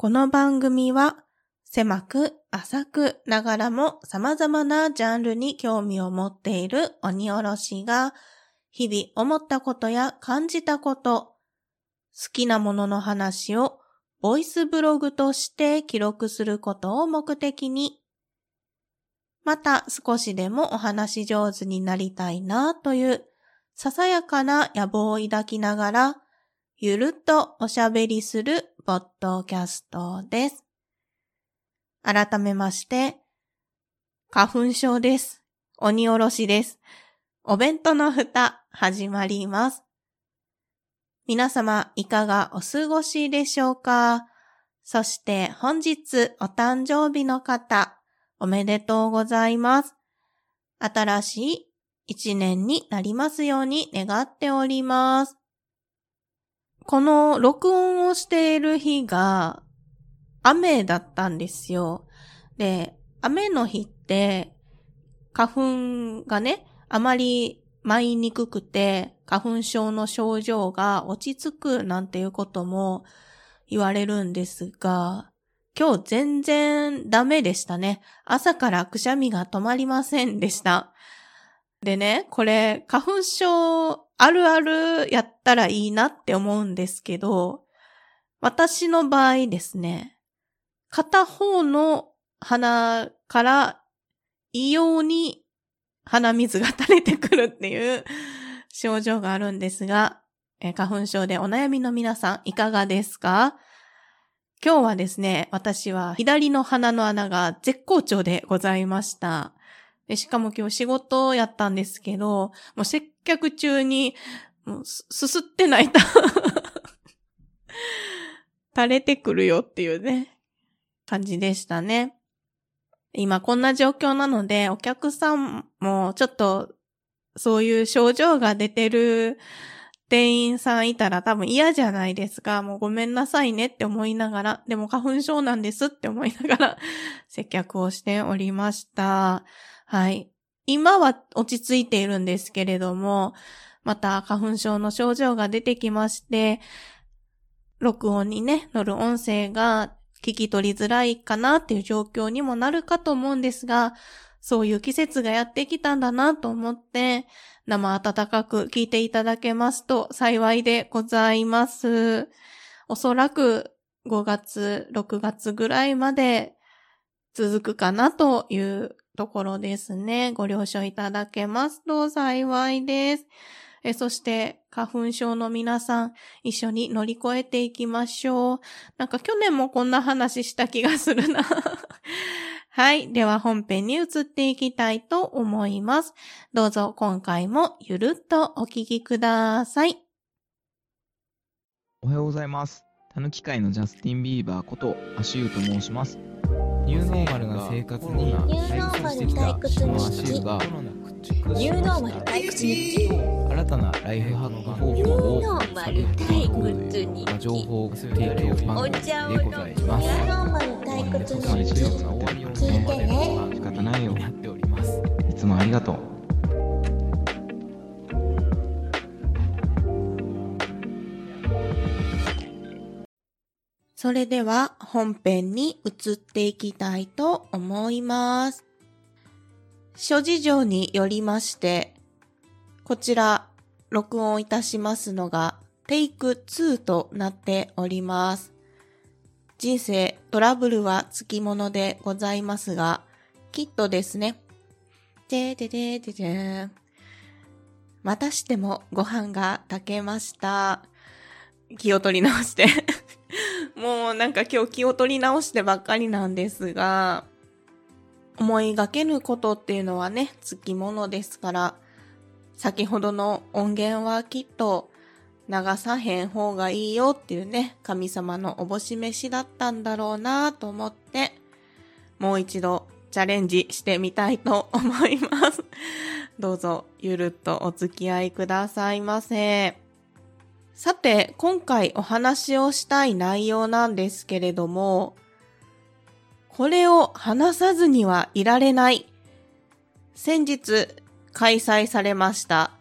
この番組は狭く浅くながらも様々なジャンルに興味を持っている鬼おろしが日々思ったことや感じたこと、好きなものの話をボイスブログとして記録することを目的に、また少しでもお話上手になりたいなというささやかな野望を抱きながら、ゆるっとおしゃべりするポッドキャストです。改めまして、花粉症です。鬼おろしです。お弁当の蓋、始まります。皆様、いかがお過ごしでしょうか？そして本日お誕生日の方、おめでとうございます。新しい一年になりますように願っております。この録音をしている日が雨だったんですよ。で、雨の日って、花粉がね、あまり舞いにくくて、花粉症の症状が落ち着くなんていうことも言われるんですが、今日全然ダメでしたね。朝からくしゃみが止まりませんでした。でね、これ、花粉症あるあるやったらいいなって思うんですけど、私の場合ですね、片方の鼻から異様に鼻水が垂れてくるっていう 症状があるんですが、え花粉症でお悩みの皆さんいかがですか？今日はですね、私は左の鼻の穴が絶好調でございました。でしかも今日仕事やったんですけど、もう接客中に、もうすすってないと 垂れてくるよっていうね、感じでしたね。今こんな状況なので、お客さんもちょっとそういう症状が出てる店員さんいたら多分嫌じゃないですか。もうごめんなさいねって思いながら、でも花粉症なんですって思いながら接客をしておりました。はい。今は落ち着いているんですけれども、また花粉症の症状が出てきまして、録音にね、乗る音声が聞き取りづらいかなっていう状況にもなるかと思うんですが、そういう季節がやってきたんだなと思って、生温かく聞いていただけますと幸いでございます。おそらく5月、6月ぐらいまで続くかなというところですね。ご了承いただけますと幸いです。えそして、花粉症の皆さん、一緒に乗り越えていきましょう。なんか去年もこんな話した気がするな。はい。では本編に移っていきたいと思います。どうぞ今回もゆるっとお聞きください。おはようございます。たぬき界のジャスティン・ビーバーことアシューと申します。ニューノーマルな生活に退屈してきたアシューがニューノーマル退屈日記新たなライフハック方法をされていく情報提供番組でございます。ニューノーマル退屈日記聞いてね。仕方ないよ。いつもありがとう。それでは本編に移っていきたいと思います。諸事情によりまして、こちら録音いたしますのがテイク2となっております。人生トラブルはつきものでございますが、きっとですね。でででででまたしてもご飯が炊けました。気を取り直してもうなんか今日気を取り直してばっかりなんですが、思いがけぬことっていうのはね、つきものですから、先ほどの音源はきっと流さへん方がいいよっていうね、神様のおぼし飯だったんだろうなと思って、もう一度チャレンジしてみたいと思います。どうぞゆるっとお付き合いくださいませ。さて、今回お話をしたい内容なんですけれども、これを話さずにはいられない。先日開催されました、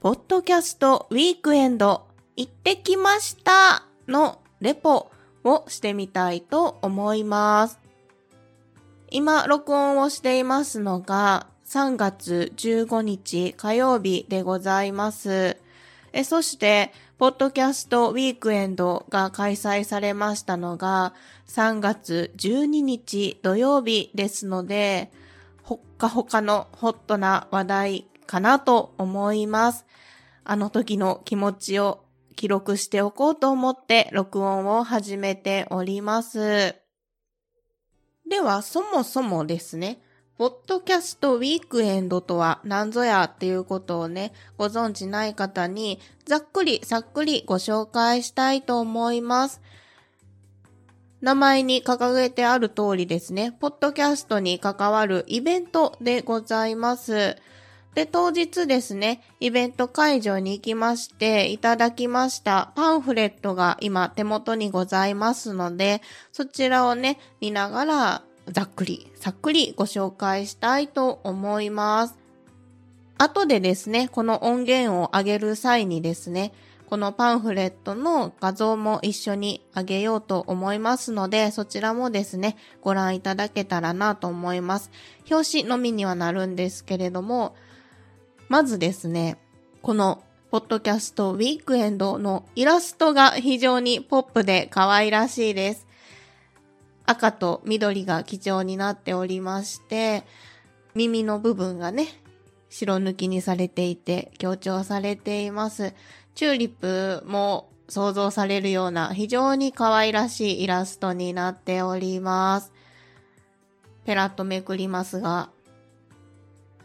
ポッドキャストウィークエンド行ってきましたのレポをしてみたいと思います。今、録音をしていますのが、3月15日火曜日でございます。えそして、ポッドキャストウィークエンドが開催されましたのが、3月12日土曜日ですので、ほっかほかのホットな話題かなと思います。あの時の気持ちを記録しておこうと思って録音を始めております。では、そもそもですね、ポッドキャストウィークエンドとは何ぞやっていうことをね、ご存知ない方にざっくりさっくりご紹介したいと思います。名前に掲げてある通りですね、ポッドキャストに関わるイベントでございます。で、当日ですね、イベント会場に行きまして、いただきましたパンフレットが今手元にございますので、そちらをね、見ながら、ざっくり、さっくりご紹介したいと思います。後でですね、この音源を上げる際にですね、このパンフレットの画像も一緒に上げようと思いますので、そちらもですね、ご覧いただけたらなと思います。表紙のみにはなるんですけれども、まずですね、このポッドキャストウィークエンドのイラストが非常にポップで可愛らしいです。赤と緑が基調になっておりまして、耳の部分がね、白抜きにされていて強調されています。チューリップも想像されるような非常に可愛らしいイラストになっております。ペラッとめくりますが、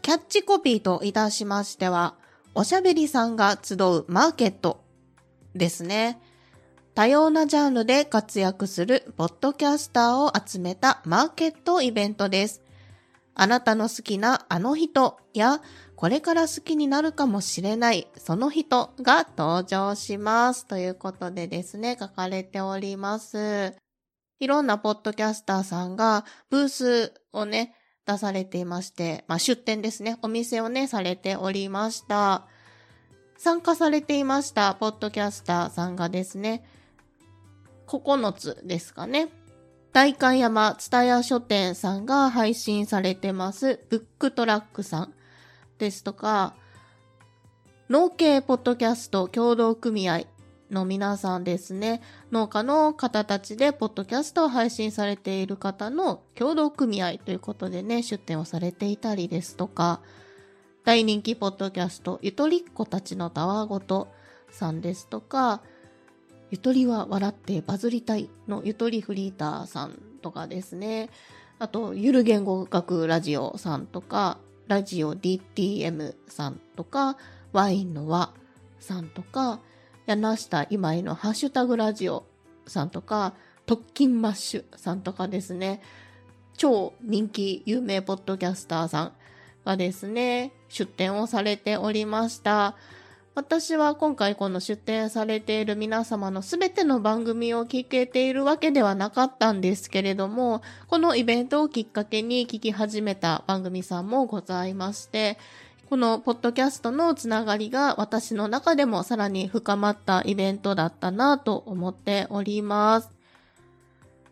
キャッチコピーといたしましては、おしゃべりさんが集うマーケットですね。多様なジャンルで活躍するポッドキャスターを集めたマーケットイベントです。あなたの好きなあの人やこれから好きになるかもしれないその人が登場します。ということでですね、書かれております。いろんなポッドキャスターさんがブースをね、出されていまして、まあ出店ですね、お店をね、されておりました。参加されていましたポッドキャスターさんがですね、9つですかね。大観山蔦屋書店さんが配信されてます、ブックトラックさん。ですとか、農系ポッドキャスト協同組合の皆さんですね、農家の方たちでポッドキャストを配信されている方の協同組合ということでね、出展をされていたりですとか、大人気ポッドキャスト、ゆとりっ子たちのたわごとさんですとか、ゆとりは笑ってバズりたいのゆとりフリーターさんとかですね。あと、ゆる言語学ラジオさんとか、ラジオ DTM さんとか、ワインの輪さんとか、柳下今井のハッシュタグラジオさんとか、特勤マッシュさんとかですね、超人気有名ポッドキャスターさんがですね、出展をされておりました。私は今回この出展されている皆様のすべての番組を聞けているわけではなかったんですけれども、このイベントをきっかけに聞き始めた番組さんもございまして、このポッドキャストのつながりが私の中でもさらに深まったイベントだったなと思っております。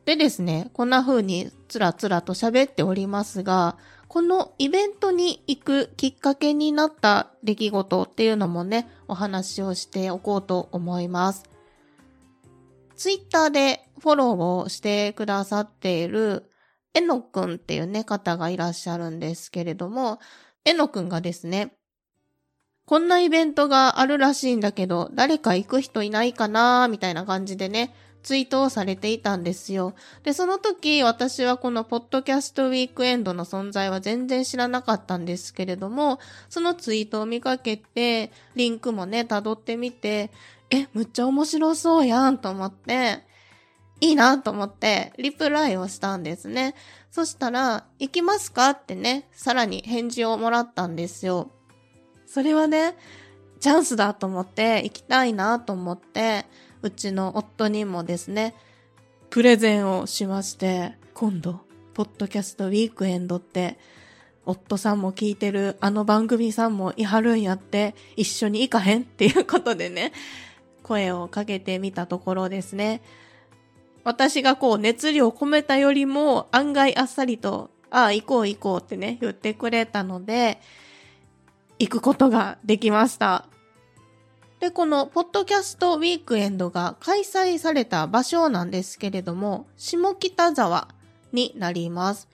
でですね、こんな風につらつらと喋っておりますが、このイベントに行くきっかけになった出来事っていうのもね、お話をしておこうと思います。ツイッターでフォローをしてくださっているえのくんっていうね、方がいらっしゃるんですけれども、えのくんがですね、こんなイベントがあるらしいんだけど、誰か行く人いないかなーみたいな感じでね、ツイートをされていたんですよ。で、その時私はこのポッドキャストウィークエンドの存在は全然知らなかったんですけれども、そのツイートを見かけて、リンクもね、辿ってみて、え、むっちゃ面白そうやんと思って、いいなと思って、リプライをしたんですね。そしたら、行きますかってね、さらに返事をもらったんですよ。それはね、チャンスだと思って、行きたいなと思って、うちの夫にもですね、プレゼンをしまして、今度、ポッドキャストウィークエンドって、夫さんも聞いてるあの番組さんもいはるんやって、一緒に行かへんっていうことでね、声をかけてみたところですね、私がこう熱量を込めたよりも案外あっさりと、ああ、行こう行こうってね、言ってくれたので、行くことができました。で、このポッドキャストウィークエンドが開催された場所なんですけれども、下北沢になります。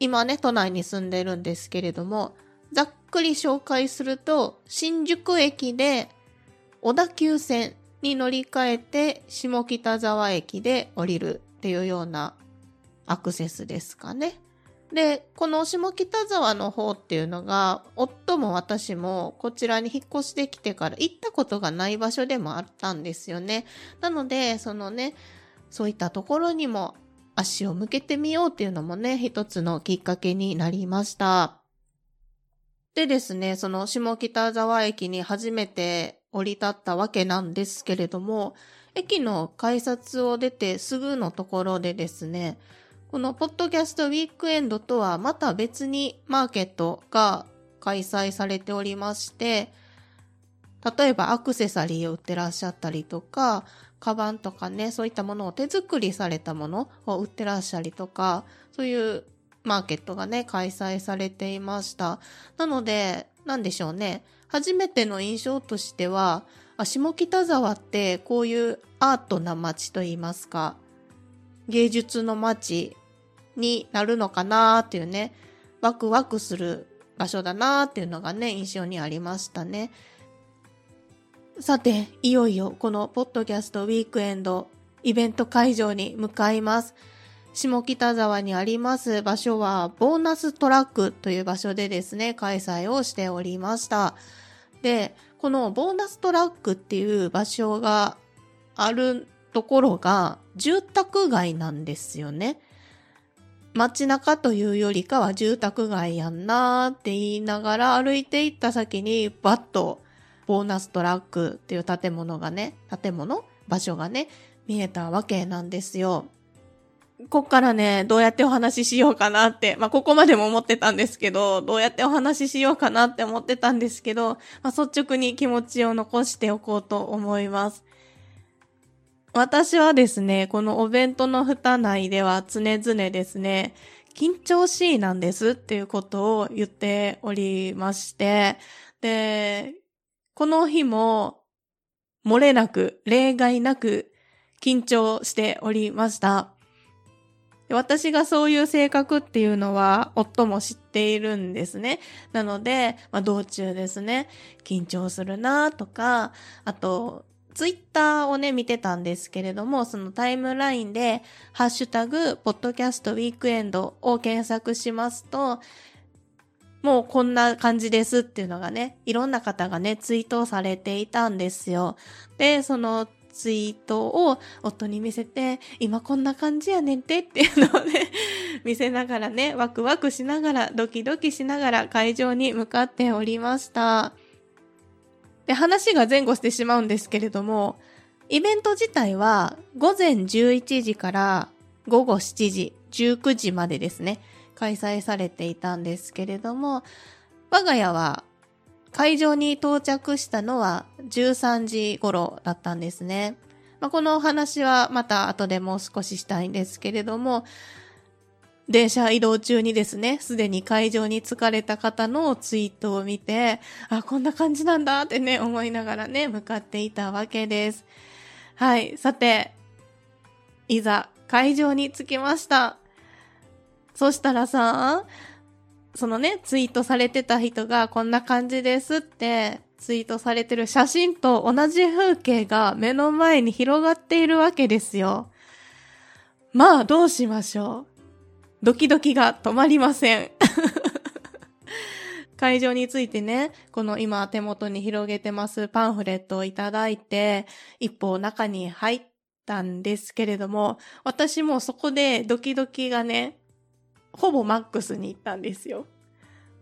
今ね、都内に住んでるんですけれども、ざっくり紹介すると、新宿駅で小田急線に乗り換えて下北沢駅で降りるっていうようなアクセスですかね。で、この下北沢の方っていうのが、夫も私もこちらに引っ越してきてから行ったことがない場所でもあったんですよね。なので、そのね、そういったところにも足を向けてみようっていうのもね、一つのきっかけになりました。でですね、その下北沢駅に初めて降り立ったわけなんですけれども、駅の改札を出てすぐのところでですね、このポッドキャストウィークエンドとはまた別にマーケットが開催されておりまして、例えばアクセサリーを売ってらっしゃったりとか、カバンとかね、そういったものを手作りされたものを売ってらっしゃりとか、そういうマーケットがね、開催されていました。なので、なんでしょうね。初めての印象としては、下北沢ってこういうアートな街といいますか、芸術の街になるのかなっていうね、ワクワクする場所だなっていうのがね、印象にありましたね。さて、いよいよこのポッドキャストウィークエンドイベント会場に向かいます。下北沢にあります場所はボーナストラックという場所でですね、開催をしておりました。で、このボーナストラックっていう場所があるところが住宅街なんですよね。街中というよりかは住宅街やんなーって言いながら歩いていった先にバッとボーナストラックっていう建物がね、建物？場所がね、見えたわけなんですよ。こっからね、どうやってお話ししようかなって、まあ、ここまでも思ってたんですけど、どうやってお話ししようかなって思ってたんですけど、まあ、率直に気持ちを残しておこうと思います。私はですね、このお弁当の蓋内では常々ですね、緊張しいなんですっていうことを言っておりまして、で、この日も、漏れなく、例外なく、緊張しておりました。私がそういう性格っていうのは、夫も知っているんですね。なので、まあ、道中ですね、緊張するなとか、あと、ツイッターをね、見てたんですけれども、そのタイムラインで、ハッシュタグ、ポッドキャストウィークエンドを検索しますと、もうこんな感じですっていうのがね、いろんな方がね、ツイートされていたんですよ。で、そのツイートを夫に見せて、今こんな感じやねんてっていうのをね、見せながらね、ワクワクしながら、ドキドキしながら会場に向かっておりました。で、話が前後してしまうんですけれども、イベント自体は午前11時から午後7時、19時までですね。開催されていたんですけれども、我が家は会場に到着したのは13時頃だったんですね。まあ、このお話はまた後でもう少ししたいんですけれども、電車移動中にですね、すでに会場に着かれた方のツイートを見て、あ、こんな感じなんだってね、思いながらね、向かっていたわけです。はい。さて、いざ会場に着きました。そしたらさ、そのね、ツイートされてた人がこんな感じですってツイートされてる写真と同じ風景が目の前に広がっているわけですよ。まあ、どうしましょう。ドキドキが止まりません。会場についてね、この今手元に広げてますパンフレットをいただいて、一歩中に入ったんですけれども、私もそこでドキドキがね、ほぼマックスに行ったんですよ。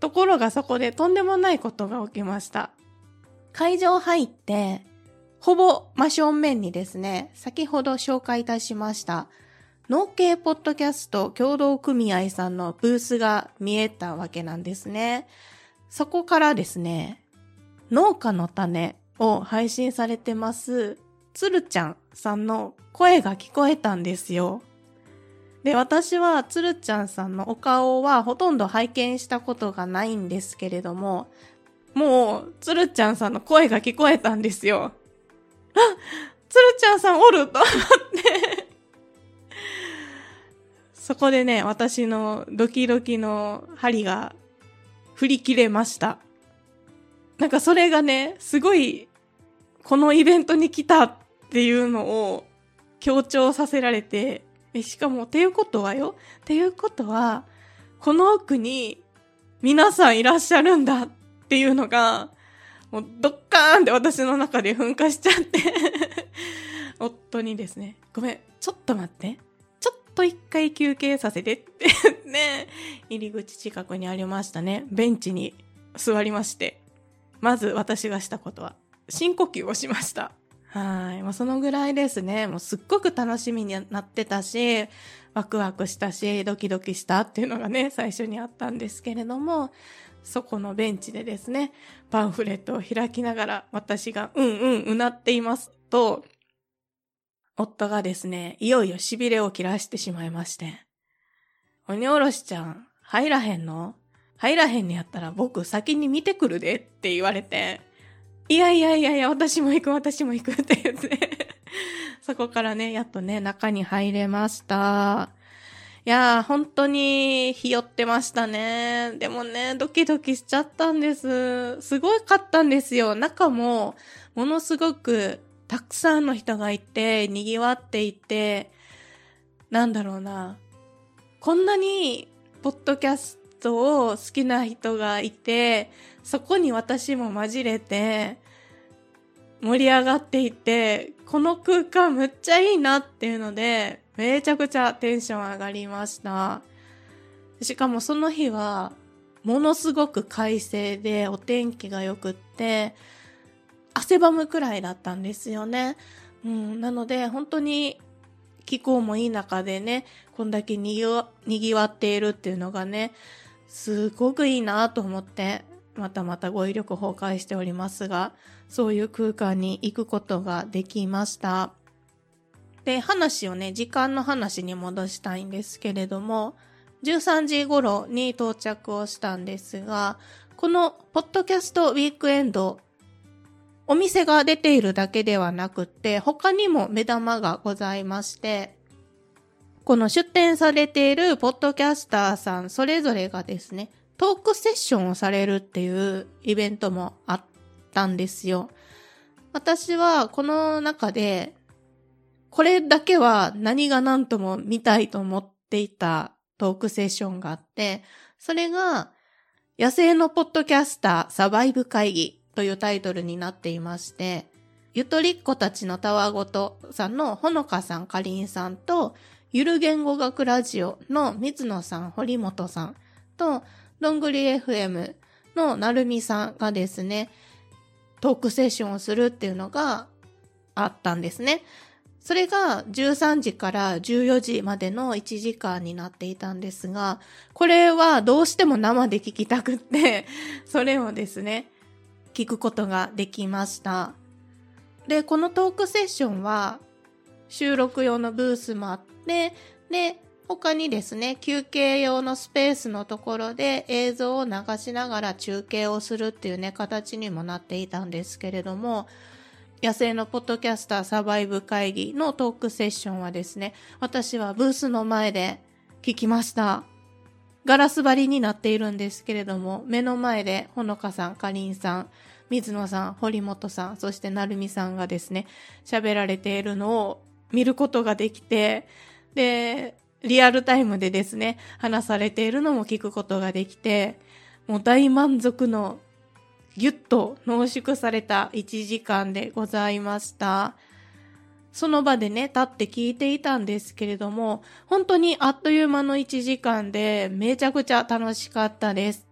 ところがそこでとんでもないことが起きました。会場入って、ほぼ真正面にですね、先ほど紹介いたしました、農系ポッドキャスト協同組合さんのブースが見えたわけなんですね。そこからですね、農家の種を配信されてます、つるちゃんさんの声が聞こえたんですよ。で、私はつるちゃんさんのお顔はほとんど拝見したことがないんですけれども、もう、つるちゃんさんの声が聞こえたんですよ。あつるちゃんさんおると思ってそこでね、私のドキドキの針が振り切れました。なんかそれがね、すごい、このイベントに来たっていうのを強調させられて、しかも、っていうことはよ、っていうことは、この奥に皆さんいらっしゃるんだっていうのが、もうドッカーンって私の中で噴火しちゃって 夫にですね、ごめん、ちょっと待って。と一回休憩させてって ね、入り口近くにありましたね。ベンチに座りまして、まず私がしたことは、深呼吸をしました。はい。もうそのぐらいですね。もうすっごく楽しみになってたし、ワクワクしたし、ドキドキしたっていうのがね、最初にあったんですけれども、そこのベンチでですね、パンフレットを開きながら私がうんうんうなっていますと、夫がですね、いよいよ痺れを切らしてしまいまして。鬼おろしちゃん、入らへんの？入らへんにやったら僕先に見てくるでって言われて、いやいやいやいや、私も行く、私も行くって言って そこからね、やっとね、中に入れました。いやー、本当に、ひよってましたね。でもね、ドキドキしちゃったんです。すごかったんですよ。中も、ものすごくたくさんの人がいて、賑わっていて、なんだろうな。こんなに、ポッドキャストを好きな人がいて、そこに私も混じれて、盛り上がっていて、この空間むっちゃいいなっていうので、めちゃくちゃテンション上がりました。しかもその日は、ものすごく快晴でお天気が良くって、汗ばむくらいだったんですよね。うん、なので、本当に気候もいい中でね、こんだけにぎわっているっていうのがね、すごくいいなと思って、またまた語彙力崩壊しておりますが、そういう空間に行くことができました。で、話をね、時間の話に戻したいんですけれども、13時頃に到着をしたんですが、このポッドキャストウィークエンドお店が出ているだけではなくて、他にも目玉がございまして、この出展されているポッドキャスターさんそれぞれがですね、トークセッションをされるっていうイベントもあったんですよ。私はこの中で、これだけは何が何とも見たいと思っていたトークセッションがあって、それが、野生のポッドキャスターサバイブ会議というタイトルになっていまして、ゆとりっ子たちのたわごとさんのほのかさん、かりんさんと、ゆる言語学ラジオの水野さん、堀本さんと、どんぐり FM のなるみさんがですね、トークセッションをするっていうのがあったんですね。それが13時から14時までの1時間になっていたんですが、これはどうしても生で聞きたくって、それをですね、聞くことができました。で、このトークセッションは収録用のブースもあって、で、他にですね、休憩用のスペースのところで映像を流しながら中継をするっていうね、形にもなっていたんですけれども、野生のポッドキャスターサバイブ会議のトークセッションはですね、私はブースの前で聞きました。ガラス張りになっているんですけれども、目の前でほのかさん、かりんさん、水野さん、堀本さん、そしてなるみさんがですね、喋られているのを見ることができて、で、リアルタイムでですね、話されているのも聞くことができて、もう大満足のぎゅっと濃縮された1時間でございました。その場でね、立って聞いていたんですけれども、本当にあっという間の1時間でめちゃくちゃ楽しかったです。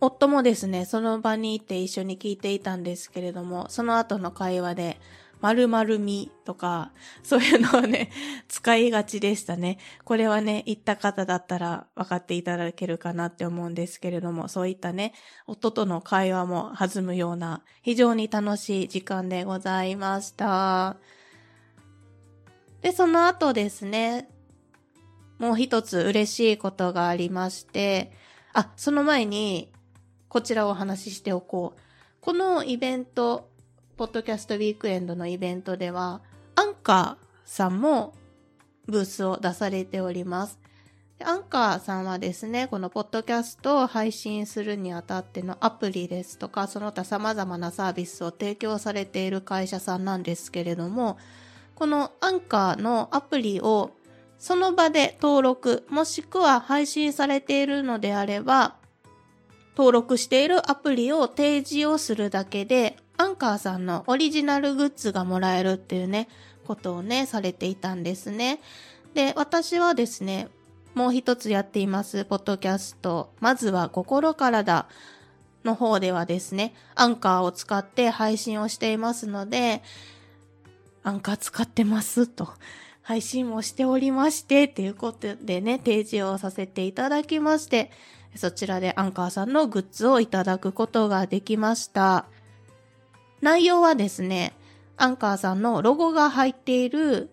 夫もですね、その場に行って一緒に聞いていたんですけれども、その後の会話で、〇〇みとか、そういうのをね、使いがちでしたね。これはね、言った方だったら分かっていただけるかなって思うんですけれども、そういったね、夫との会話も弾むような、非常に楽しい時間でございました。で、その後ですね、もう一つ嬉しいことがありまして、あ、その前に、こちらをお話ししておこう。このイベント、ポッドキャストウィークエンドのイベントでは、アンカーさんもブースを出されております。アンカーさんはですね、このポッドキャストを配信するにあたってのアプリですとか、その他様々なサービスを提供されている会社さんなんですけれども、このアンカーのアプリをその場で登録、もしくは配信されているのであれば、登録しているアプリを提示をするだけで、アンカーさんのオリジナルグッズがもらえるっていうね、ことをね、されていたんですね。で、私はですね、もう一つやっています、ポッドキャスト。まずは心からだの方ではですね、アンカーを使って配信をしていますので、アンカー使ってますと、配信もしておりまして、っていうことでね、提示をさせていただきまして、そちらでアンカーさんのグッズをいただくことができました。内容はですね、アンカーさんのロゴが入っている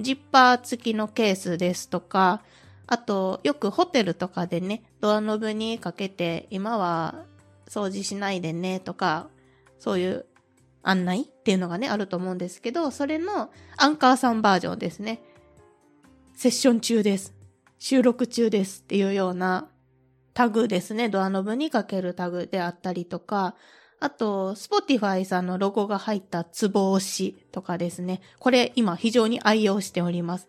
ジッパー付きのケースですとか、あと、よくホテルとかでね、ドアノブにかけて、今は掃除しないでねとか、そういう案内っていうのがね、あると思うんですけど、それのアンカーさんバージョンですね。セッション中です。収録中ですっていうようなタグですね。ドアノブにかけるタグであったりとか、あと、Spotify さんのロゴが入ったツボ押しとかですね。これ今非常に愛用しております。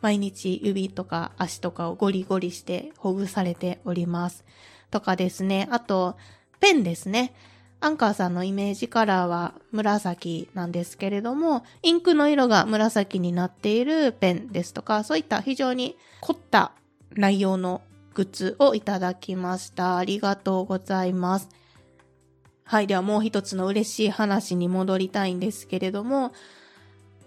毎日指とか足とかをゴリゴリしてほぐされております。とかですね。あと、ペンですね。アンカーさんのイメージカラーは紫なんですけれども、インクの色が紫になっているペンですとか、そういった非常に凝った内容のグッズをいただきました。ありがとうございます。はい。ではもう一つの嬉しい話に戻りたいんですけれども、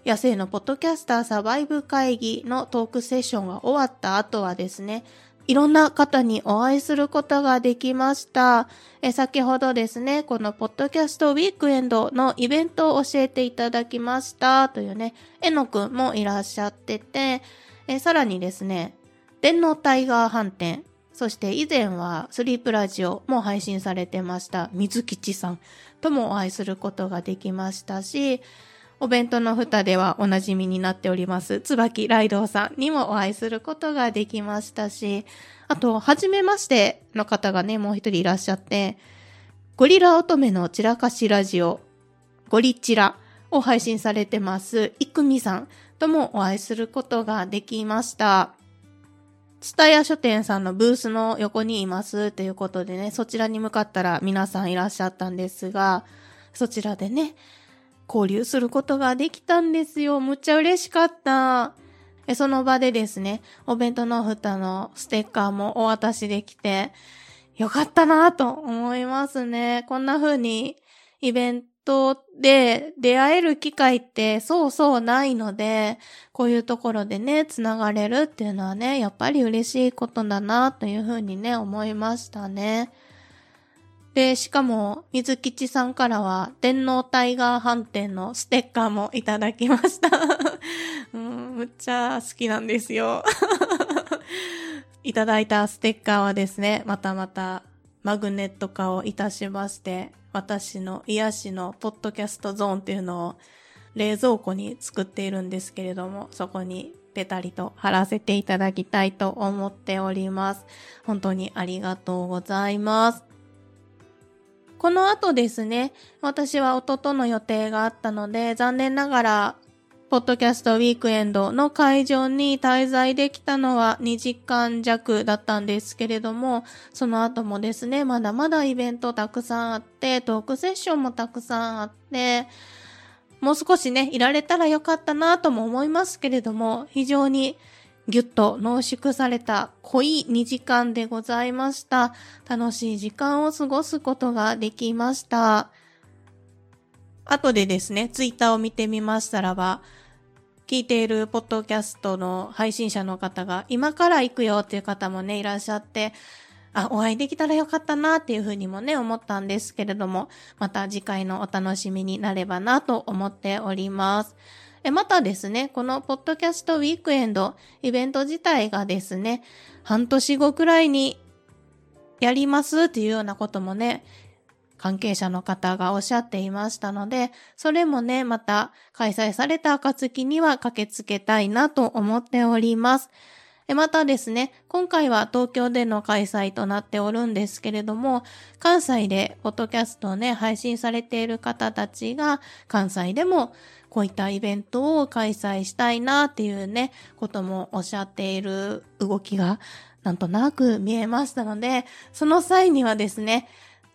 野生のポッドキャスターサバイブ会議のトークセッションが終わった後はですね、いろんな方にお会いすることができました。え先ほどですね、このポッドキャストウィークエンドのイベントを教えていただきましたというね、えのくんもいらっしゃってて、えさらにですね、電脳タイガー飯店、そして以前はスリープラジオも配信されてました水吉さんともお会いすることができましたし、お弁当の蓋ではおなじみになっております、椿ライドウさんにもお会いすることができましたし、あと、はじめましての方がね、もう一人いらっしゃって、ゴリラ乙女の散らかしラジオ、ゴリチラを配信されてます、いくみさんともお会いすることができました。ツタヤ書店さんのブースの横にいますということでね、そちらに向かったら皆さんいらっしゃったんですが、そちらでね、交流することができたんですよ。むっちゃ嬉しかった。その場でですね、お弁当の蓋のステッカーもお渡しできて、よかったなと思いますね。こんな風にイベントトで出会える機会ってそうそうないので、こういうところでね、つながれるっていうのはね、やっぱり嬉しいことだなという風にね、思いましたね。で、しかも、水吉さんからは、電脳タイガー飯店のステッカーもいただきました。うん、むっちゃ好きなんですよ。いただいたステッカーはですね、またまたマグネット化をいたしまして、私の癒しのポッドキャストゾーンっていうのを冷蔵庫に作っているんですけれども、そこにペタリと貼らせていただきたいと思っております。本当にありがとうございます。この後ですね、私は夫との予定があったので、残念ながら、ポッドキャストウィークエンドの会場に滞在できたのは2時間弱だったんですけれども、その後もですね、まだまだイベントたくさんあって、トークセッションもたくさんあって、もう少しね、いられたらよかったなとも思いますけれども、非常にぎゅっと濃縮された濃い2時間でございました。楽しい時間を過ごすことができました。後でですね、ツイッターを見てみましたらば、聞いているポッドキャストの配信者の方が、今から行くよっていう方もね、いらっしゃって、あ、お会いできたらよかったなっていうふうにもね、思ったんですけれども、また次回のお楽しみになればなと思っております。またですね、このポッドキャストウィークエンドイベント自体がですね、半年後くらいにやりますっていうようなこともね、関係者の方がおっしゃっていましたので、それもね、また開催された暁には駆けつけたいなと思っております。またですね、今回は東京での開催となっておるんですけれども、関西でポッドキャストをね、配信されている方たちが、関西でもこういったイベントを開催したいなっていうね、こともおっしゃっている動きがなんとなく見えましたので、その際にはですね、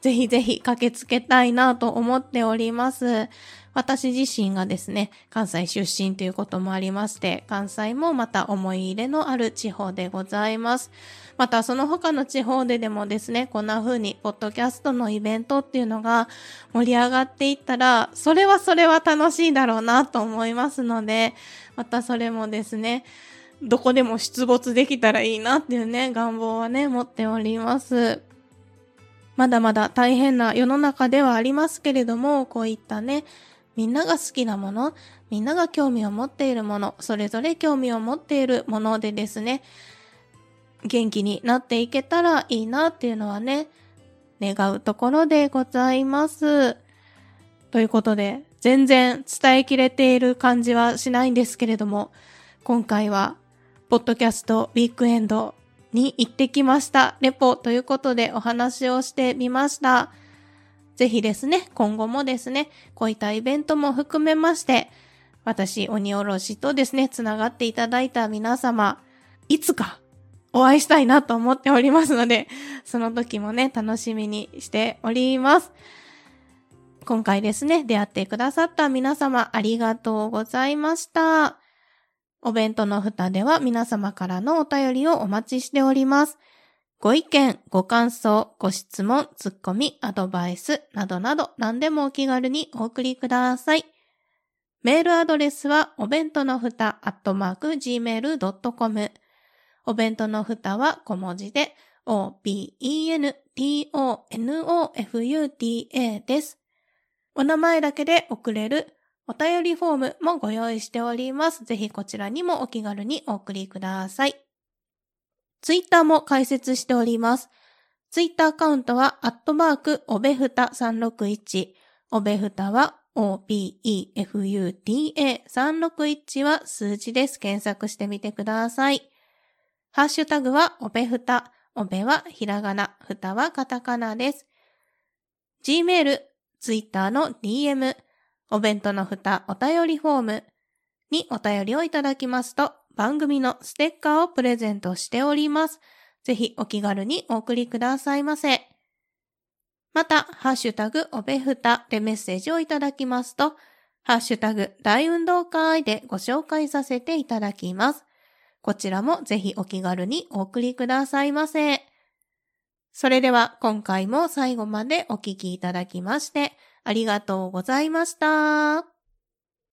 ぜひぜひ駆けつけたいなと思っております。私自身がですね、関西出身ということもありまして、関西もまた思い入れのある地方でございます。またその他の地方ででもですね、こんな風にポッドキャストのイベントっていうのが盛り上がっていったら、それはそれは楽しいだろうなと思いますので、またそれもですね、どこでも出没できたらいいなっていうね、願望はね、持っております。まだまだ大変な世の中ではありますけれども、こういったね、みんなが好きなもの、みんなが興味を持っているもの、それぞれ興味を持っているものでですね、元気になっていけたらいいなっていうのはね、願うところでございます。ということで、全然伝えきれている感じはしないんですけれども、今回は、ポッドキャストウィークエンドに行ってきました。レポということでお話をしてみました。ぜひですね、今後もですね、こういったイベントも含めまして、私、鬼おろしとですね、つながっていただいた皆様、いつかお会いしたいなと思っておりますので、その時もね、楽しみにしております。今回ですね、出会ってくださった皆様、ありがとうございました。お弁当の蓋では皆様からのお便りをお待ちしております。ご意見、ご感想、ご質問、ツッコミ、アドバイスなどなど何でもお気軽にお送りください。メールアドレスはお弁当のふたアットマーク gmail.com お弁当のふたは小文字で o-b-e-n-t-o-n-o-f-u-t-a です。お名前だけで送れるお便りフォームもご用意しております。ぜひこちらにもお気軽にお送りください。ツイッターも開設しております。ツイッターアカウントは、アットマーク、おべふた361。おべふたは、OBEFUTA361 は数字です。検索してみてください。ハッシュタグは、おべふた。おべはひらがな、ふたはカタカナです。Gmail、ツイッターの DM、お弁当の蓋お便りフォームにお便りをいただきますと、番組のステッカーをプレゼントしております。ぜひお気軽にお送りくださいませ。また、ハッシュタグおべふたでメッセージをいただきますと、ハッシュタグ大運動会でご紹介させていただきます。こちらもぜひお気軽にお送りくださいませ。それでは今回も最後までお聞きいただきまして、ありがとうございました。